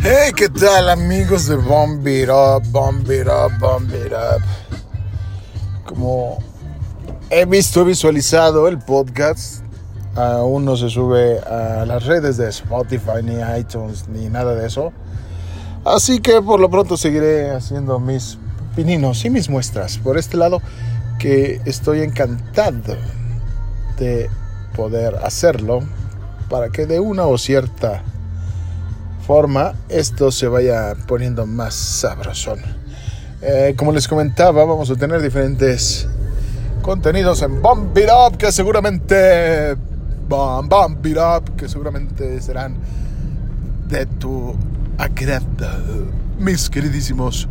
Hey, ¿qué tal amigos de Bomb It Up, Bomb It Up, Bomb It Up? Como he visto, visualizado el podcast, aún no se sube a las redes de Spotify, ni iTunes, ni nada de eso. Así que por lo pronto seguiré haciendo mis pininos y mis muestras por este lado que estoy encantado de poder hacerlo para que de una o cierta forma esto se vaya poniendo más sabrosón. Eh, como les comentaba, vamos a tener diferentes contenidos en Bomb It Up que seguramente Bomb, Bomb It Up que seguramente serán de tu agrado, mis queridísimos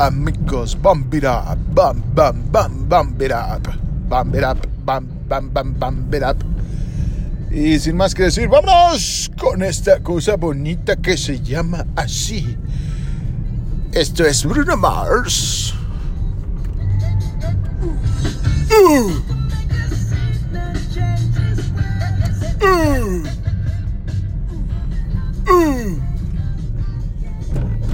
amigos. Bomb It Up, Bomb, Bomb, Bomb, Bomb It Up, Bomb It Up, Bomb, Bomb, Bomb, Bomb It Up. Y sin más que decir, vámonos con esta cosa bonita que se llama así. Esto es Bruno Mars. Uh. Uh. Uh.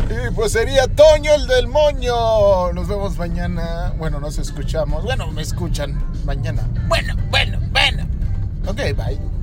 Y pues sería Toño el del moño. Nos vemos mañana. Bueno, nos escuchamos. Bueno, me escuchan mañana. Bueno, bueno, bueno. Ok, bye.